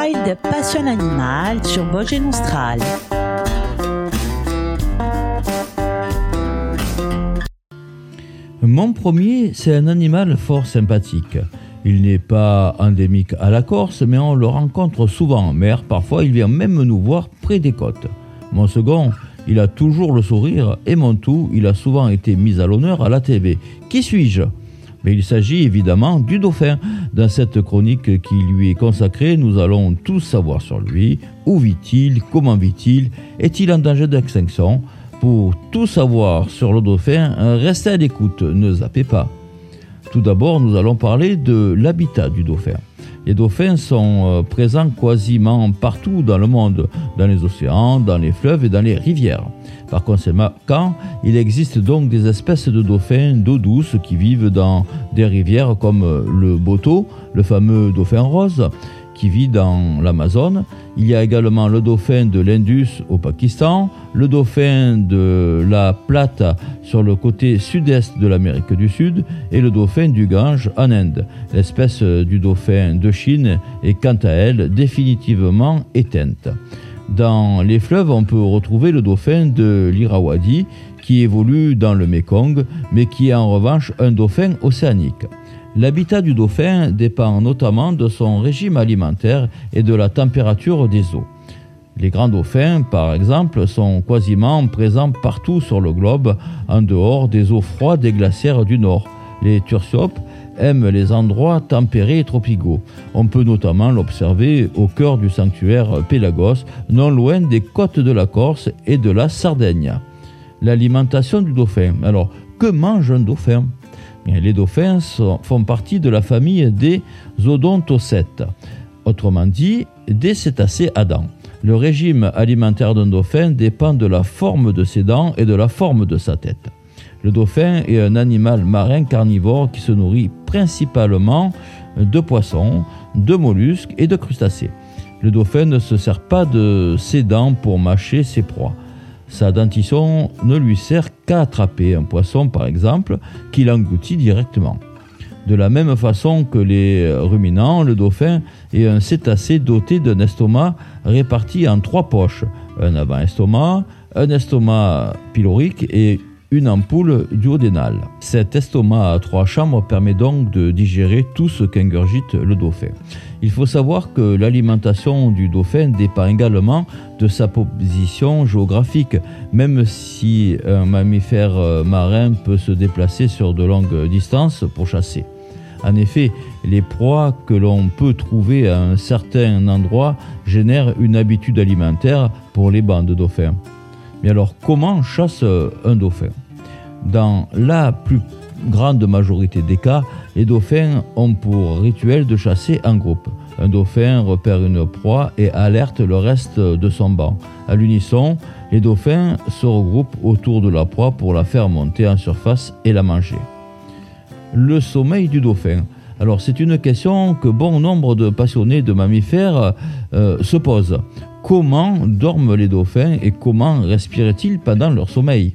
Wild Passion Animal sur Vosges Austral. Mon premier, c'est un animal fort sympathique. Il n'est pas endémique à la Corse, mais on le rencontre souvent en mer. Parfois, il vient même nous voir près des côtes. Mon second, il a toujours le sourire et mon tout, il a souvent été mis à l'honneur à la TV. Qui suis-je? Mais il s'agit évidemment du dauphin. Dans cette chronique qui lui est consacrée, nous allons tout savoir sur lui. Où vit-il? Comment vit-il? Est-il en danger d'extinction? Pour tout savoir sur le dauphin, restez à l'écoute, ne zappez pas. Tout d'abord, nous allons parler de l'habitat du dauphin. Les dauphins sont euh, présents quasiment partout dans le monde, dans les océans, dans les fleuves et dans les rivières. Par conséquent, il existe donc des espèces de dauphins d'eau douce qui vivent dans des rivières comme le Boto, le fameux dauphin rose, qui vit dans l'Amazone. Il y a également le dauphin de l'Indus au Pakistan, le dauphin de la Plata sur le côté sud-est de l'Amérique du Sud et le dauphin du Gange en Inde. L'espèce du dauphin de Chine est quant à elle définitivement éteinte. Dans les fleuves, on peut retrouver le dauphin de l'Irrawaddy qui évolue dans le Mekong, mais qui est en revanche un dauphin océanique. L'habitat du dauphin dépend notamment de son régime alimentaire et de la température des eaux. Les grands dauphins, par exemple, sont quasiment présents partout sur le globe, en dehors des eaux froides et glaciaires du nord. Les turciopes aiment les endroits tempérés et tropicaux. On peut notamment l'observer au cœur du sanctuaire Pélagos, non loin des côtes de la Corse et de la Sardaigne. L'alimentation du dauphin. Alors, que mange un dauphin? Les dauphins font partie de la famille des odontocètes, autrement dit des cétacés à dents. Le régime alimentaire d'un dauphin dépend de la forme de ses dents et de la forme de sa tête. Le dauphin est un animal marin carnivore qui se nourrit principalement de poissons, de mollusques et de crustacés. Le dauphin ne se sert pas de ses dents pour mâcher ses proies. Sa dentition ne lui sert qu'à attraper un poisson, par exemple, qu'il engloutit directement. De la même façon que les ruminants, le dauphin est un cétacé doté d'un estomac réparti en trois poches, un avant-estomac, un estomac pylorique et une ampoule duodénale. Cet estomac à trois chambres permet donc de digérer tout ce qu'ingurgite le dauphin. Il faut savoir que l'alimentation du dauphin dépend également de sa position géographique, même si un mammifère euh, marin peut se déplacer sur de longues distances pour chasser. En effet, les proies que l'on peut trouver à un certain endroit génèrent une habitude alimentaire pour les bandes de dauphins. Mais alors, comment chasse un dauphin? Dans la plus grande majorité des cas, les dauphins ont pour rituel de chasser en groupe. Un dauphin repère une proie et alerte le reste de son banc. À l'unisson, les dauphins se regroupent autour de la proie pour la faire monter en surface et la manger. Le sommeil du dauphin. Alors c'est une question que bon nombre de passionnés de mammifères euh, se posent. Comment dorment les dauphins et comment respirent-ils pendant leur sommeil?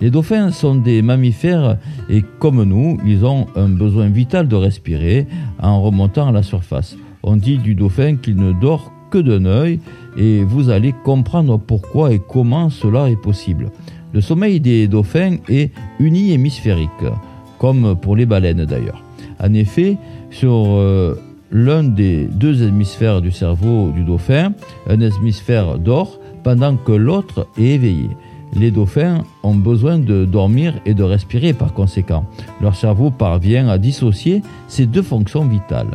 Les dauphins sont des mammifères et comme nous, ils ont un besoin vital de respirer en remontant à la surface. On dit du dauphin qu'il ne dort que d'un œil et vous allez comprendre pourquoi et comment cela est possible. Le sommeil des dauphins est unihémisphérique, comme pour les baleines d'ailleurs. En effet, sur euh, l'un des deux hémisphères du cerveau du dauphin, un hémisphère dort pendant que l'autre est éveillé. Les dauphins ont besoin de dormir et de respirer par conséquent. Leur cerveau parvient à dissocier ces deux fonctions vitales.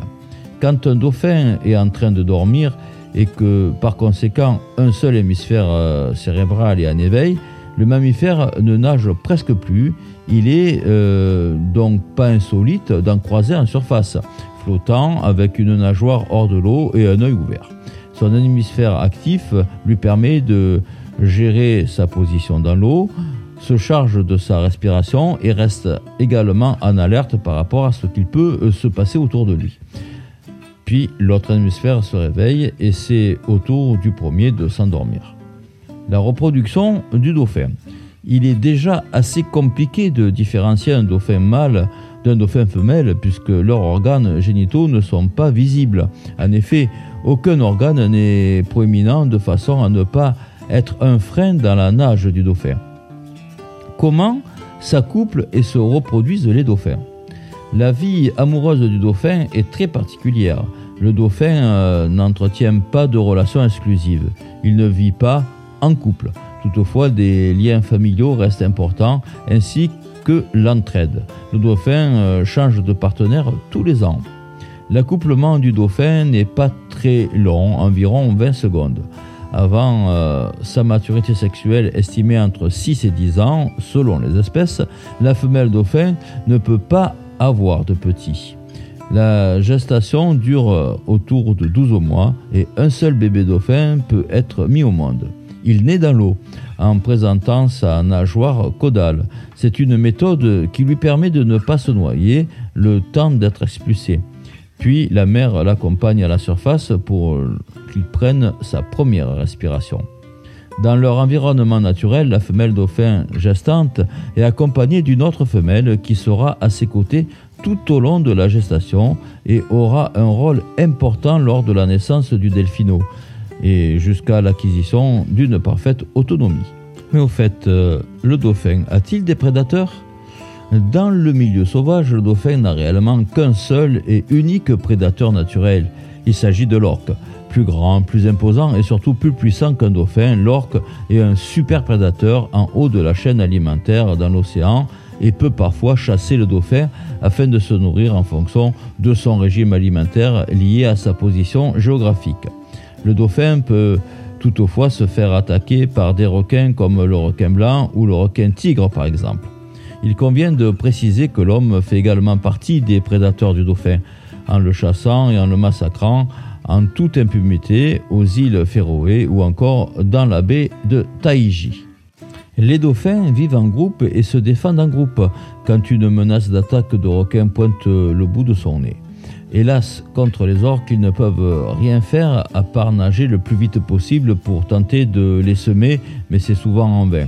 Quand un dauphin est en train de dormir et que par conséquent un seul hémisphère euh, cérébral est en éveil, le mammifère ne nage presque plus. Il est euh, donc pas insolite d'en croiser en surface flottant avec une nageoire hors de l'eau et un œil ouvert. Son hémisphère actif lui permet de gérer sa position dans l'eau, se charge de sa respiration et reste également en alerte par rapport à ce qu'il peut euh, se passer autour de lui. Puis l'autre hémisphère se réveille et c'est au tour du premier de s'endormir. La reproduction du dauphin. Il est déjà assez compliqué de différencier un dauphin mâle d'un dauphin femelle puisque leurs organes génitaux ne sont pas visibles. En effet, aucun organe n'est proéminent de façon à ne pas être un frein dans la nage du dauphin. Comment s'accouplent et se reproduisent les dauphins? La vie amoureuse du dauphin est très particulière. Le dauphin euh, n'entretient pas de relation exclusive. Il ne vit pas en couple. Toutefois, des liens familiaux restent importants ainsi que l'entraide. Le dauphin euh, change de partenaire tous les ans. L'accouplement du dauphin n'est pas très long, environ 20 secondes. Avant euh, sa maturité sexuelle estimée entre 6 et 10 ans, selon les espèces, la femelle dauphin ne peut pas avoir de petits. La gestation dure euh, autour de 12 mois et un seul bébé dauphin peut être mis au monde. Il naît dans l'eau en présentant sa nageoire caudale. C'est une méthode qui lui permet de ne pas se noyer le temps d'être expulsé. Puis la mère l'accompagne à la surface pour qu'il prenne sa première respiration. Dans leur environnement naturel, la femelle dauphin gestante est accompagnée d'une autre femelle qui sera à ses côtés tout au long de la gestation et aura un rôle important lors de la naissance du delphino et jusqu'à l'acquisition d'une parfaite autonomie. Mais au fait, euh, le dauphin a-t-il des prédateurs? Dans le milieu sauvage, le dauphin n'a réellement qu'un seul et unique prédateur naturel. Il s'agit de l'orque. Plus grand, plus imposant et surtout plus puissant qu'un dauphin, l'orque est un super prédateur en haut de la chaîne alimentaire dans l'océan et peut parfois chasser le dauphin afin de se nourrir en fonction de son régime alimentaire lié à sa position géographique. Le dauphin peut toutefois se faire attaquer par des requins comme le requin blanc ou le requin tigre par exemple. Il convient de préciser que l'homme fait également partie des prédateurs du dauphin, en le chassant et en le massacrant en toute impunité aux îles Féroé ou encore dans la baie de Taïji. Les dauphins vivent en groupe et se défendent en groupe quand une menace d'attaque de requin pointe le bout de son nez. Hélas, contre les orques, ils ne peuvent rien faire à part nager le plus vite possible pour tenter de les semer, mais c'est souvent en vain.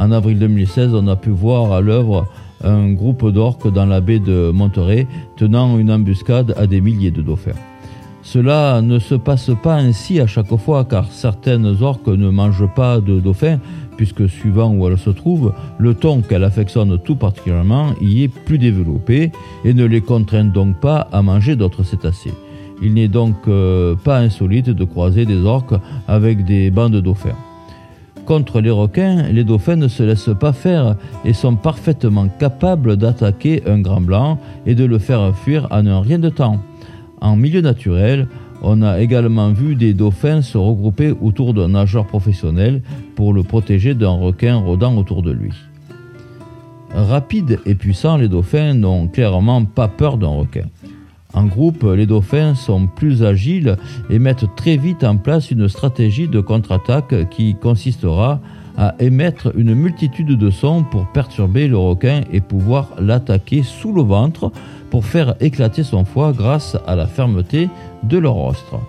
En avril 2016, on a pu voir à l'œuvre un groupe d'orques dans la baie de Monterey tenant une embuscade à des milliers de dauphins. Cela ne se passe pas ainsi à chaque fois car certaines orques ne mangent pas de dauphins puisque suivant où elles se trouvent, le ton qu'elles affectionnent tout particulièrement y est plus développé et ne les contraint donc pas à manger d'autres cétacés. Il n'est donc euh, pas insolite de croiser des orques avec des bancs de dauphins. Contre les requins, les dauphins ne se laissent pas faire et sont parfaitement capables d'attaquer un grand blanc et de le faire fuir en un rien de temps. En milieu naturel, on a également vu des dauphins se regrouper autour d'un nageur professionnel pour le protéger d'un requin rôdant autour de lui. Rapides et puissants, les dauphins n'ont clairement pas peur d'un requin. En groupe, les dauphins sont plus agiles et mettent très vite en place une stratégie de contre-attaque qui consistera à émettre une multitude de sons pour perturber le requin et pouvoir l'attaquer sous le ventre pour faire éclater son foie grâce à la fermeté de leur rostre.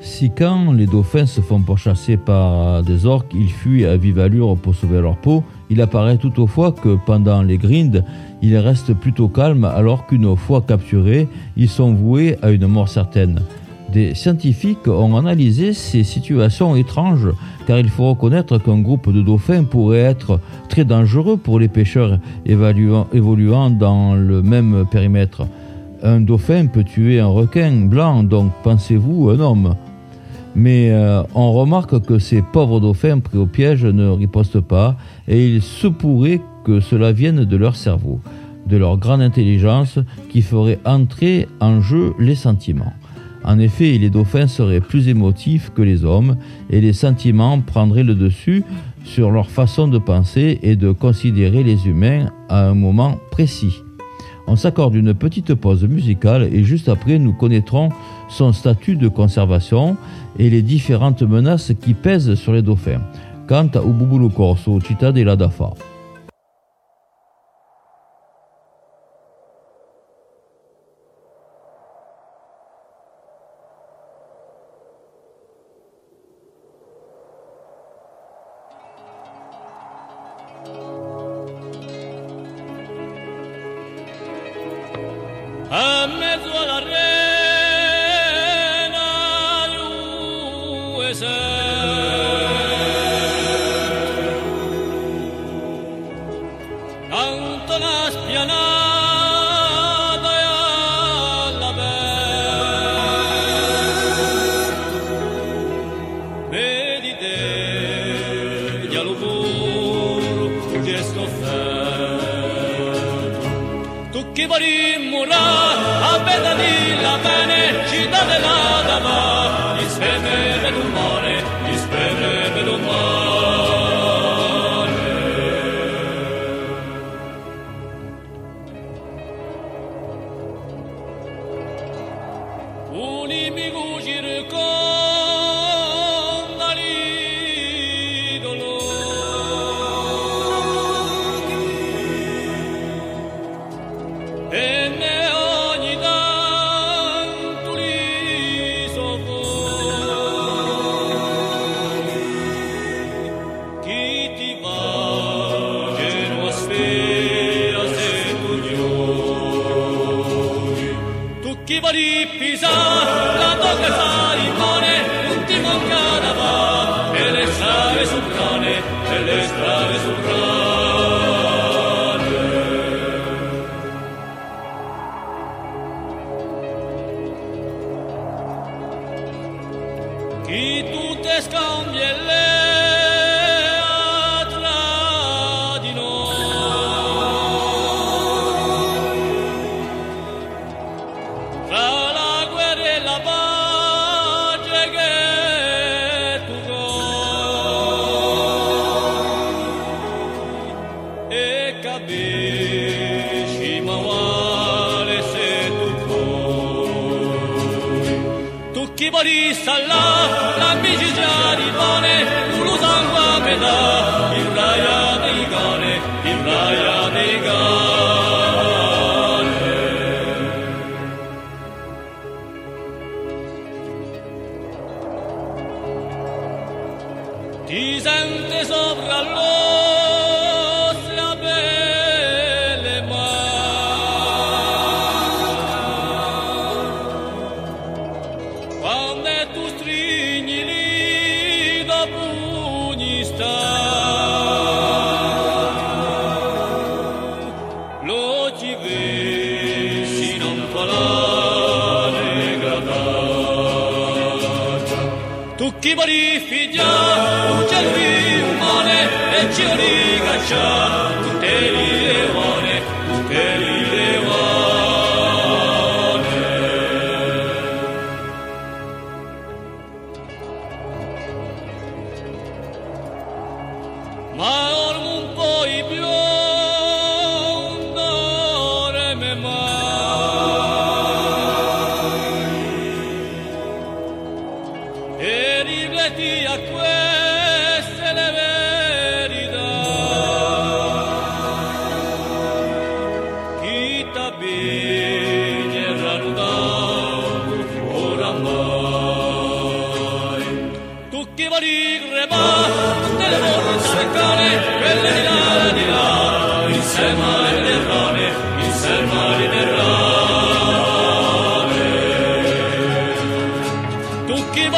Si quand les dauphins se font pourchasser par des orques, ils fuient à vive allure pour sauver leur peau, il apparaît toutefois que pendant les grindes, ils restent plutôt calmes alors qu'une fois capturés, ils sont voués à une mort certaine. Des scientifiques ont analysé ces situations étranges car il faut reconnaître qu'un groupe de dauphins pourrait être très dangereux pour les pêcheurs évoluant dans le même périmètre. Un dauphin peut tuer un requin blanc, donc pensez-vous un homme? Mais euh, on remarque que ces pauvres dauphins pris au piège ne ripostent pas et il se pourrait que cela vienne de leur cerveau, de leur grande intelligence qui ferait entrer en jeu les sentiments. En effet, les dauphins seraient plus émotifs que les hommes et les sentiments prendraient le dessus sur leur façon de penser et de considérer les humains à un moment précis. On s'accorde une petite pause musicale et juste après nous connaîtrons son statut de conservation et les différentes menaces qui pèsent sur les dauphins. Quant à Ububulu Corso, Città della Dafa. canto la espianada y a la ver medité y al humor que esto fue tú que morir morar a ver la la felicidad de la لمغوجركم eres traves Chi barista là, la bigigiari bone, uno sangue a metà, il raia dei gone, il raia dei gone.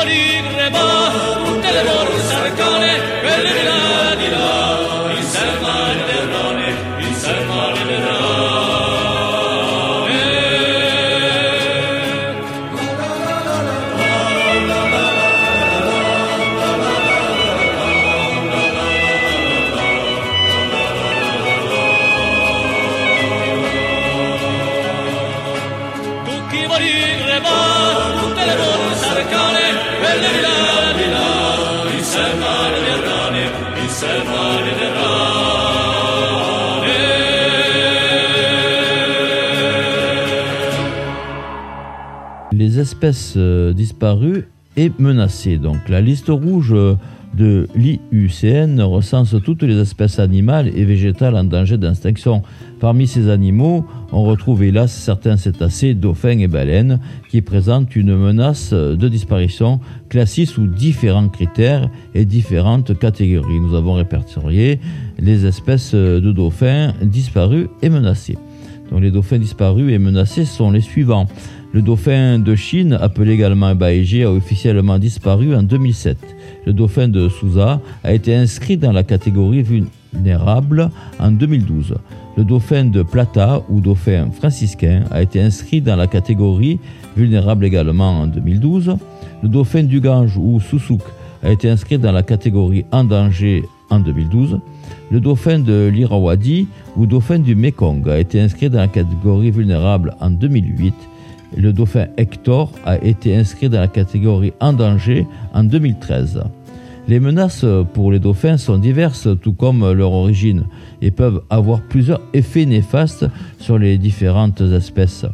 morir rebar, un teledor, un sarcone, espèces euh, disparues et menacées. Donc la liste rouge de l'IUCN recense toutes les espèces animales et végétales en danger d'extinction. Parmi ces animaux, on retrouve hélas certains cétacés, dauphins et baleines qui présentent une menace de disparition classée sous différents critères et différentes catégories. Nous avons répertorié les espèces de dauphins disparues et menacées. Donc les dauphins disparus et menacés sont les suivants. Le dauphin de Chine, appelé également baïgé, a officiellement disparu en 2007. Le dauphin de Souza a été inscrit dans la catégorie vulnérable en 2012. Le dauphin de Plata ou dauphin franciscain a été inscrit dans la catégorie vulnérable également en 2012. Le dauphin du Gange ou Sousouk a été inscrit dans la catégorie en danger en 2012. Le dauphin de l'Irrawaddy ou dauphin du Mekong a été inscrit dans la catégorie vulnérable en 2008. Le dauphin Hector a été inscrit dans la catégorie en danger en 2013. Les menaces pour les dauphins sont diverses, tout comme leur origine, et peuvent avoir plusieurs effets néfastes sur les différentes espèces.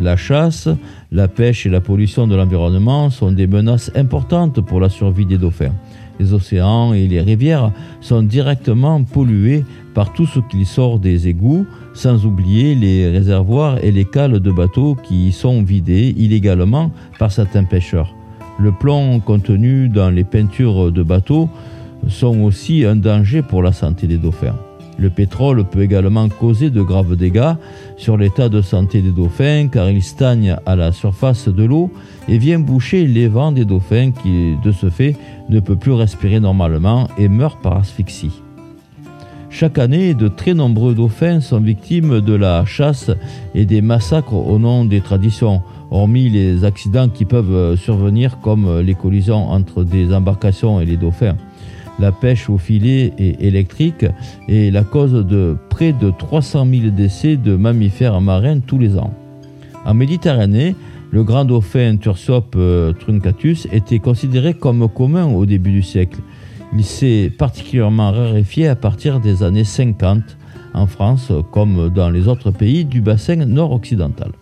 La chasse, la pêche et la pollution de l'environnement sont des menaces importantes pour la survie des dauphins. Les océans et les rivières sont directement pollués par tout ce qui sort des égouts, sans oublier les réservoirs et les cales de bateaux qui y sont vidés illégalement par certains pêcheurs. Le plomb contenu dans les peintures de bateaux sont aussi un danger pour la santé des dauphins. Le pétrole peut également causer de graves dégâts sur l'état de santé des dauphins car il stagne à la surface de l'eau et vient boucher les vents des dauphins qui, de ce fait, ne peut plus respirer normalement et meurt par asphyxie. Chaque année, de très nombreux dauphins sont victimes de la chasse et des massacres au nom des traditions, hormis les accidents qui peuvent survenir comme les collisions entre des embarcations et les dauphins. La pêche au filet et électrique est la cause de près de 300 000 décès de mammifères marins tous les ans. En Méditerranée, le grand dauphin Tursope euh, truncatus était considéré comme commun au début du siècle. Il s'est particulièrement raréfié à partir des années 50 en France comme dans les autres pays du bassin nord-occidental.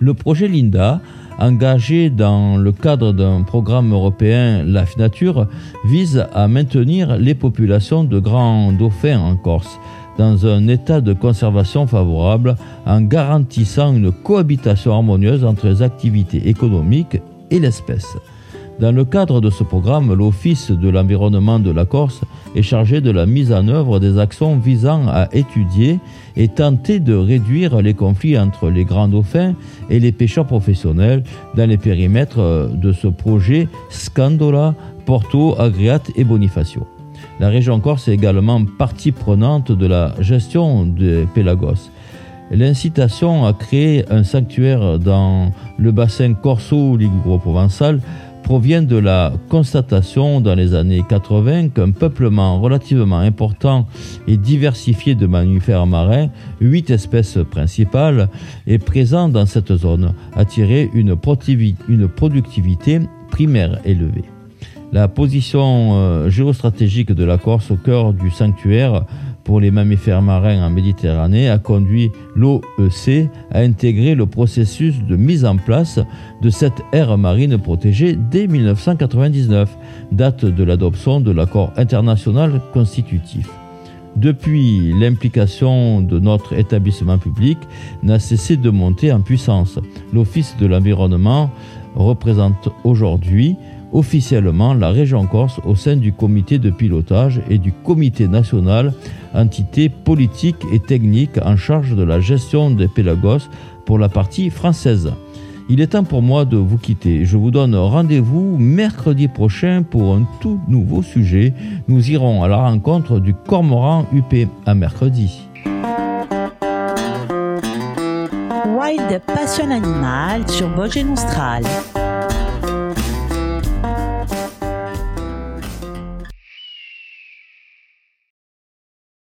Le projet Linda, engagé dans le cadre d'un programme européen La Nature, vise à maintenir les populations de grands dauphins en Corse dans un état de conservation favorable en garantissant une cohabitation harmonieuse entre les activités économiques et l'espèce. Dans le cadre de ce programme, l'Office de l'environnement de la Corse est chargé de la mise en œuvre des actions visant à étudier et tenter de réduire les conflits entre les grands dauphins et les pêcheurs professionnels dans les périmètres de ce projet Scandola, Porto, Agriate et Bonifacio. La région Corse est également partie prenante de la gestion des Pélagos. L'incitation à créer un sanctuaire dans le bassin corso-liguro-provençal provient de la constatation dans les années 80 qu'un peuplement relativement important et diversifié de mammifères marins, huit espèces principales, est présent dans cette zone, attiré une, une productivité primaire élevée. La position euh, géostratégique de la Corse au cœur du sanctuaire pour les mammifères marins en Méditerranée a conduit l'OEC à intégrer le processus de mise en place de cette aire marine protégée dès 1999, date de l'adoption de l'accord international constitutif. Depuis, l'implication de notre établissement public n'a cessé de monter en puissance. L'Office de l'environnement représente aujourd'hui officiellement la région Corse au sein du comité de pilotage et du comité national, entité politique et technique en charge de la gestion des Pélagos pour la partie française. Il est temps pour moi de vous quitter. Je vous donne rendez-vous mercredi prochain pour un tout nouveau sujet. Nous irons à la rencontre du cormoran UP. À mercredi. Wild Passion Animal sur Vosges Austral.